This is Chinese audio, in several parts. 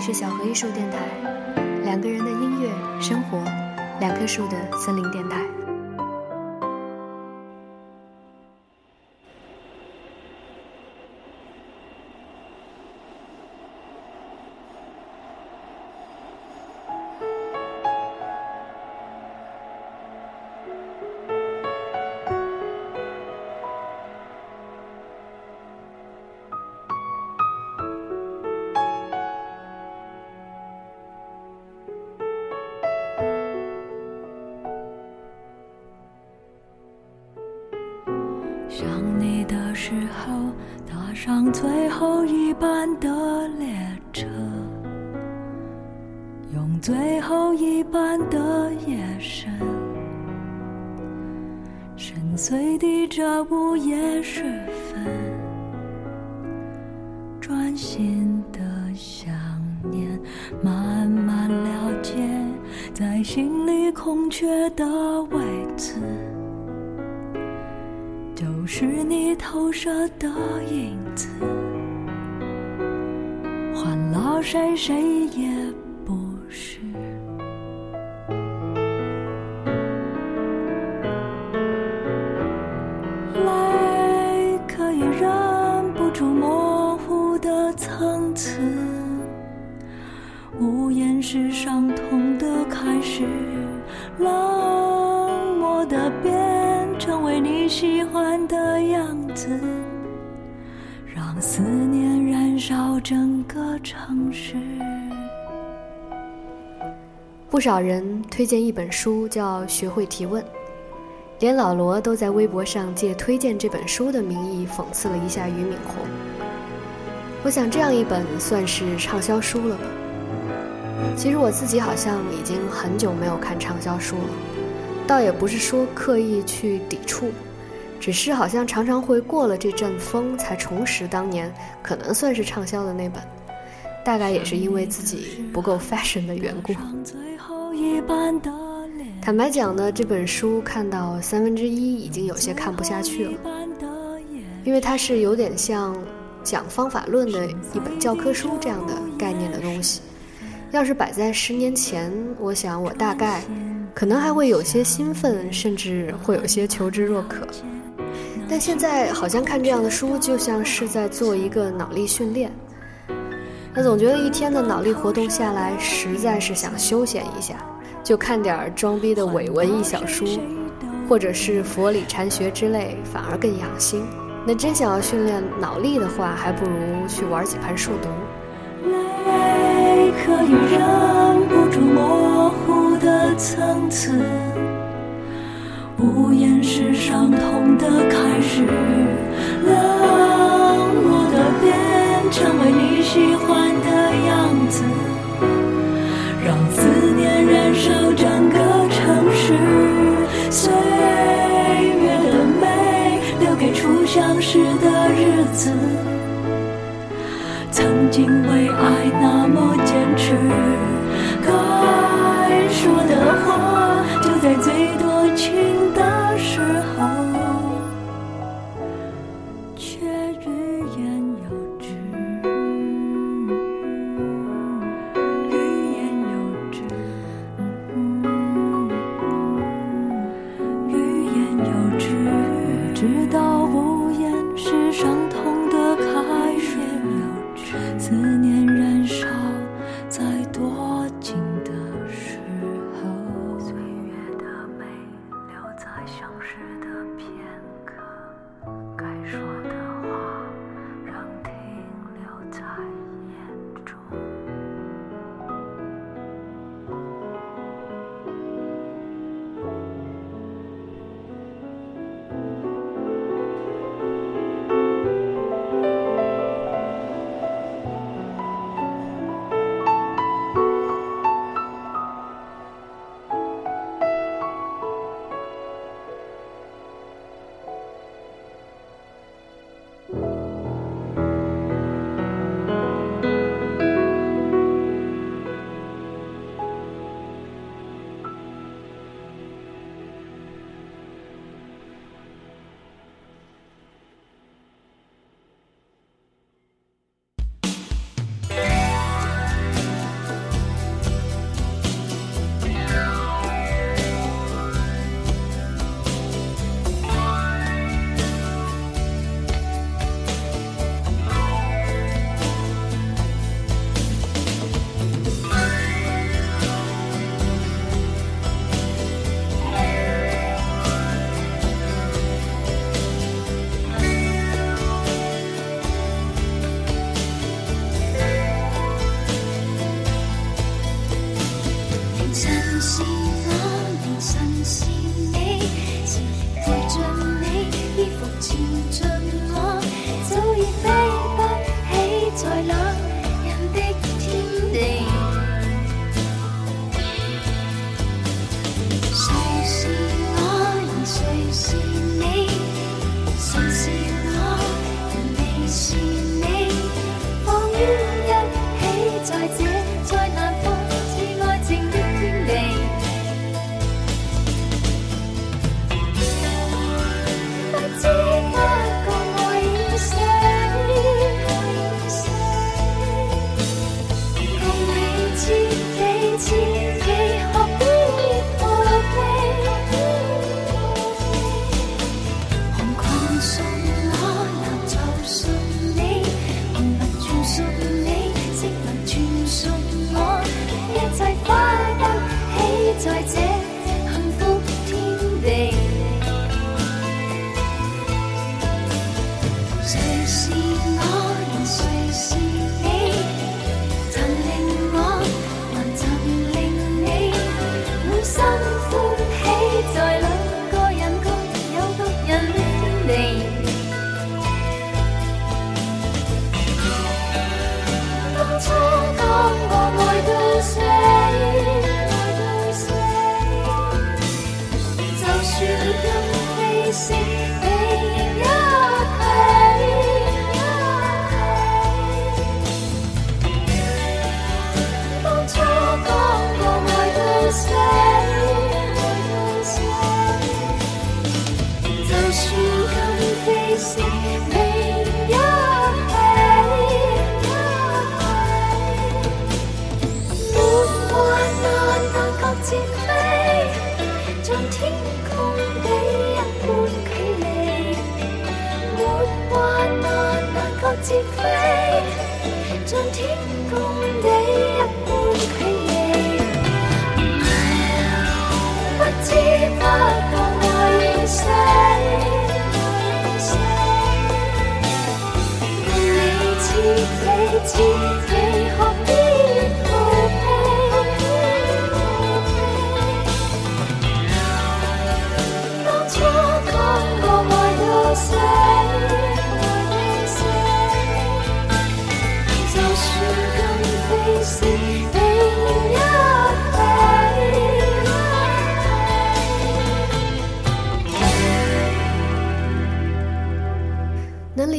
是小河艺术电台，两个人的音乐生活，两棵树的森林电台。最后一班的列车，用最后一班的夜深，深邃的这午夜时分，专心的想念，慢慢了解，在心里空缺的位置。是你投射的影子，换了谁谁也不少人推荐一本书，叫《学会提问》，连老罗都在微博上借推荐这本书的名义讽刺了一下俞敏洪。我想这样一本算是畅销书了吧？其实我自己好像已经很久没有看畅销书了，倒也不是说刻意去抵触，只是好像常常会过了这阵风才重拾当年可能算是畅销的那本，大概也是因为自己不够 fashion 的缘故。坦白讲呢，这本书看到三分之一已经有些看不下去了，因为它是有点像讲方法论的一本教科书这样的概念的东西。要是摆在十年前，我想我大概可能还会有些兴奋，甚至会有些求知若渴。但现在好像看这样的书，就像是在做一个脑力训练。那总觉得一天的脑力活动下来，实在是想休闲一下，就看点装逼的伪文艺小书，或者是佛理禅学之类，反而更养心。那真想要训练脑力的话，还不如去玩几盘数独。泪可以忍不住模糊的层次，无言是伤痛的开始，冷漠的变成为你喜欢的样子，子。曾经为爱那么坚持，该说的话就在最蝶飞，尽天共地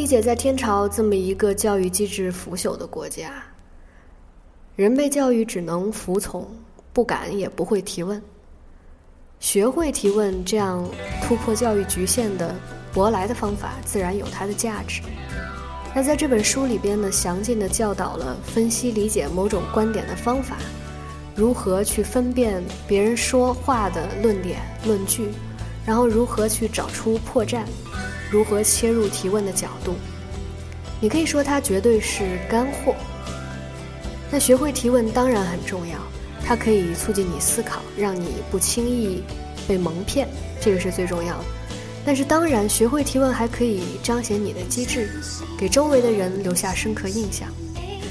理解，在天朝这么一个教育机制腐朽的国家，人被教育只能服从，不敢也不会提问。学会提问，这样突破教育局限的舶来的方法，自然有它的价值。那在这本书里边呢，详尽的教导了分析理解某种观点的方法，如何去分辨别人说话的论点论据，然后如何去找出破绽。如何切入提问的角度？你可以说它绝对是干货。那学会提问当然很重要，它可以促进你思考，让你不轻易被蒙骗，这个是最重要的。但是当然，学会提问还可以彰显你的机智，给周围的人留下深刻印象，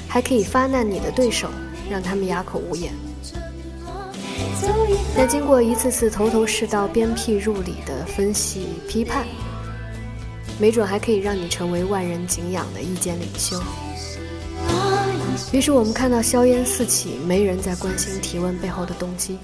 还可以发难你的对手，让他们哑口无言。那经过一次次头头是道、鞭辟入里的分析批判。没准还可以让你成为万人敬仰的意见领袖。于是我们看到硝烟四起，没人在关心提问背后的动机。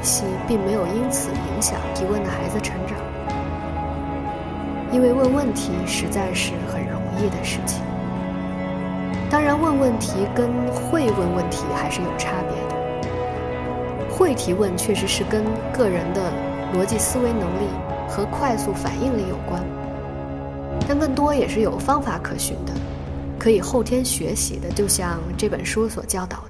体系并没有因此影响提问的孩子成长，因为问问题实在是很容易的事情。当然，问问题跟会问问题还是有差别的。会提问确实是跟个人的逻辑思维能力和快速反应力有关，但更多也是有方法可循的。可以后天学习的，就像这本书所教导的。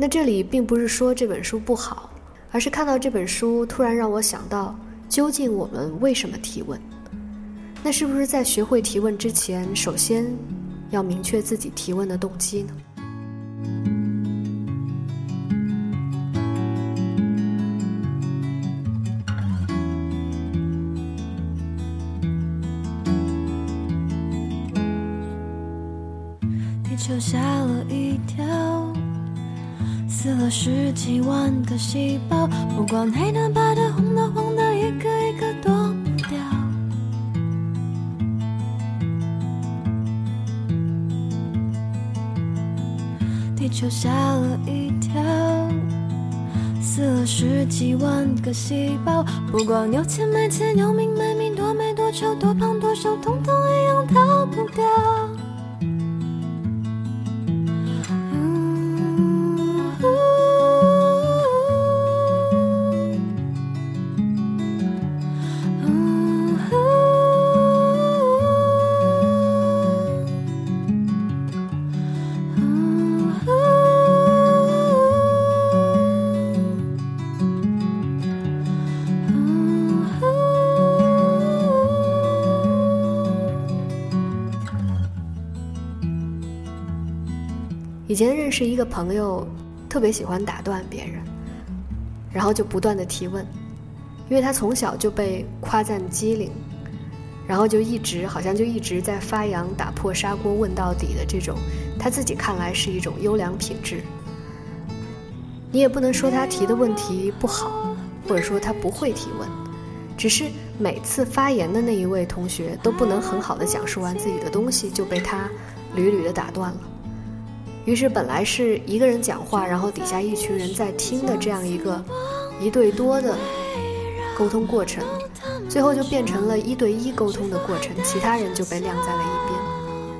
那这里并不是说这本书不好，而是看到这本书突然让我想到，究竟我们为什么提问？那是不是在学会提问之前，首先要明确自己提问的动机呢？地球吓了一跳，死了十几万个细胞，不管黑的、白的、红的、黄的，一个一个躲不掉。地球吓了一跳，死了十几万个细胞，不管有钱没钱，有名没名，多美多丑，多胖多瘦，统统一样逃不掉。是一个朋友，特别喜欢打断别人，然后就不断的提问，因为他从小就被夸赞机灵，然后就一直好像就一直在发扬打破砂锅问到底的这种，他自己看来是一种优良品质。你也不能说他提的问题不好，或者说他不会提问，只是每次发言的那一位同学都不能很好的讲述完自己的东西，就被他屡屡的打断了。于是本来是一个人讲话，然后底下一群人在听的这样一个一对多的沟通过程，最后就变成了一对一沟通的过程，其他人就被晾在了一边。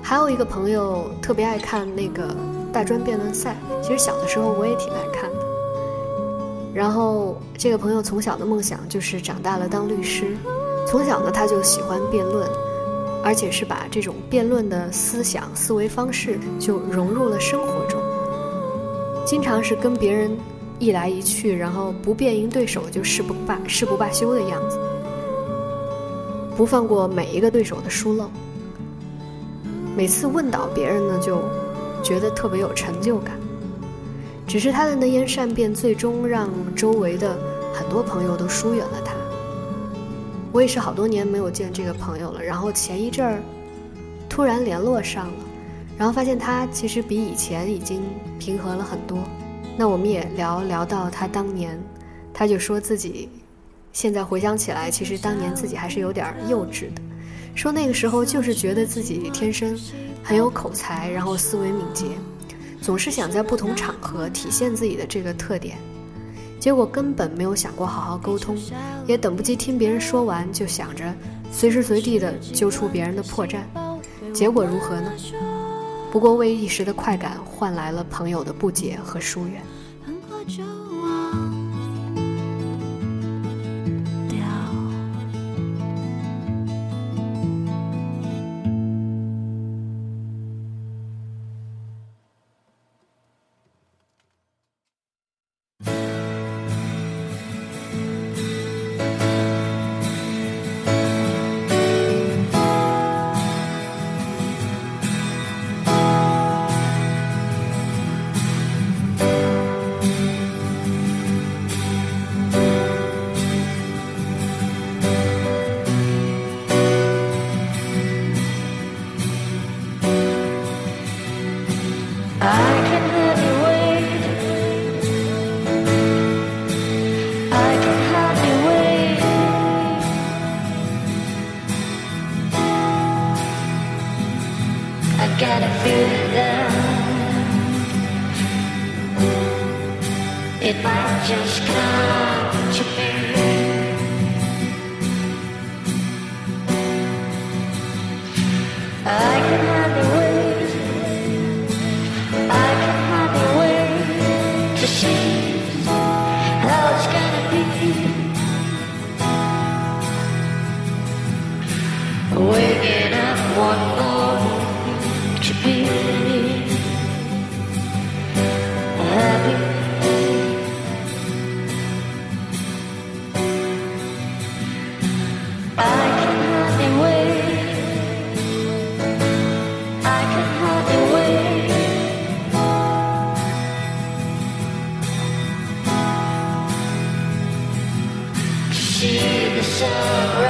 还有一个朋友特别爱看那个大专辩论赛，其实小的时候我也挺爱看的。然后这个朋友从小的梦想就是长大了当律师，从小呢他就喜欢辩论。而且是把这种辩论的思想、思维方式就融入了生活中，经常是跟别人一来一去，然后不辩赢对手就誓不罢誓不罢休的样子，不放过每一个对手的疏漏。每次问倒别人呢，就觉得特别有成就感。只是他的能言善辩，最终让周围的很多朋友都疏远了他。我也是好多年没有见这个朋友了，然后前一阵儿突然联络上了，然后发现他其实比以前已经平和了很多。那我们也聊聊到他当年，他就说自己现在回想起来，其实当年自己还是有点幼稚的，说那个时候就是觉得自己天生很有口才，然后思维敏捷，总是想在不同场合体现自己的这个特点。结果根本没有想过好好沟通，也等不及听别人说完，就想着随时随地的揪出别人的破绽。结果如何呢？不过为一时的快感换来了朋友的不解和疏远。gotta feel them. It might just come to bear. Generation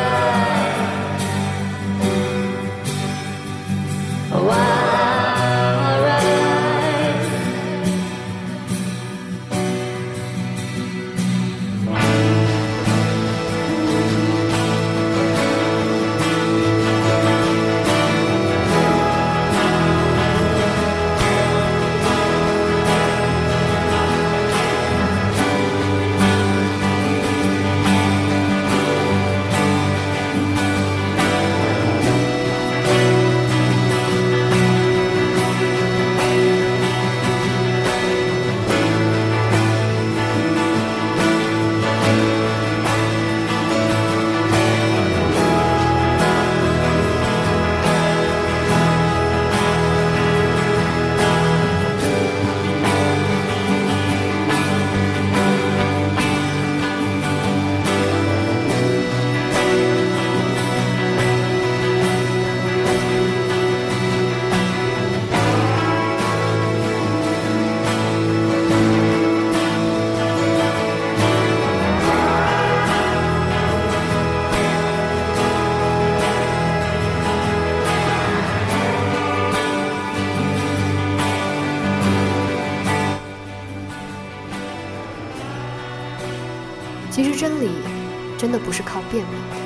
真的不是靠辩明的，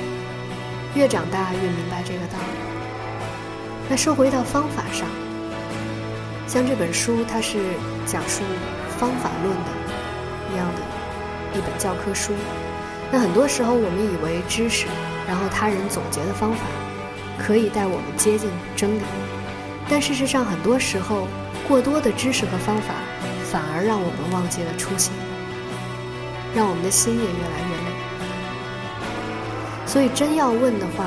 越长大越明白这个道理。那说回到方法上，像这本书，它是讲述方法论的一样的一本教科书。那很多时候我们以为知识，然后他人总结的方法，可以带我们接近真理，但事实上很多时候，过多的知识和方法，反而让我们忘记了初心。让我们的心也越来越累。所以真要问的话，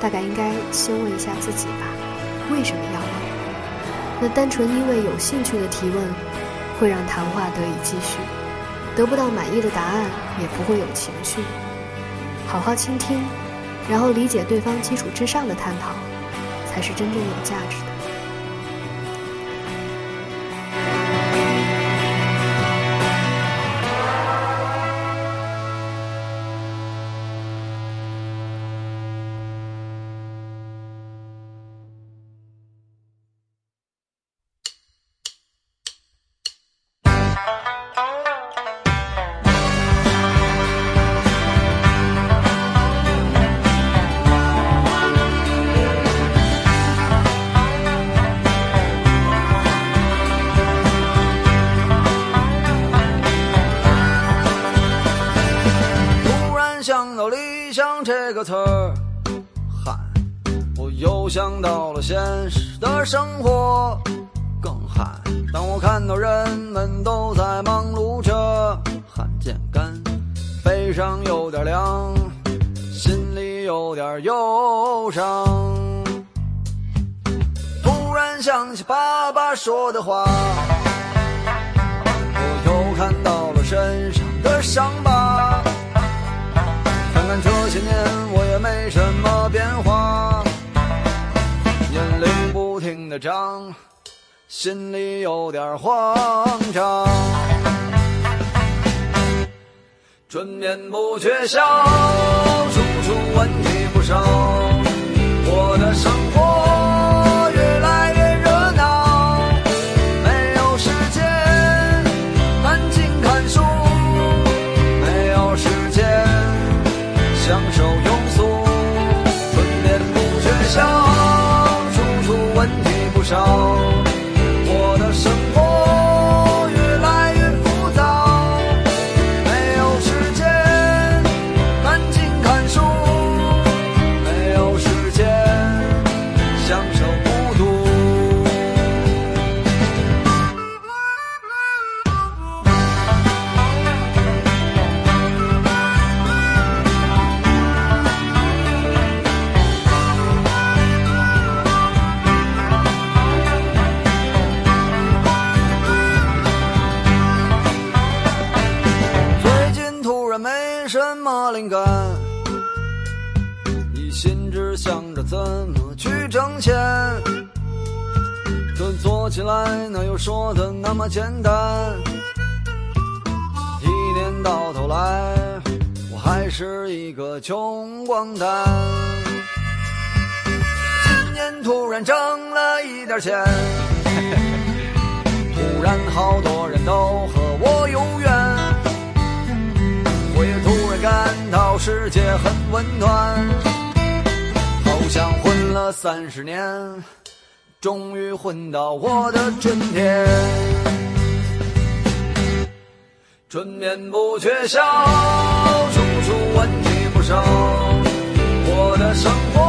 大概应该先问一下自己吧：为什么要问？那单纯因为有兴趣的提问，会让谈话得以继续；得不到满意的答案，也不会有情绪。好好倾听，然后理解对方基础之上的探讨，才是真正有价值的。现实的生活，更嗨。当我看到人们都在忙碌着，汗渐干，背上有点凉，心里有点忧伤。突然想起爸爸说的话，我又看到了身上的伤疤。看看这些年我也没什么变化，的账，心里有点慌张。春眠不觉晓，处处问题不少，我的生一心只想着怎么去挣钱。可做起来哪有说的那么简单？一年到头来，我还是一个穷光蛋。今年突然挣了一点钱，突然好多人都和我有缘，我也突然感到世界很温暖，就像混了三十年。终于混到我的春天，春眠不觉晓，处处问题不少，我的生活。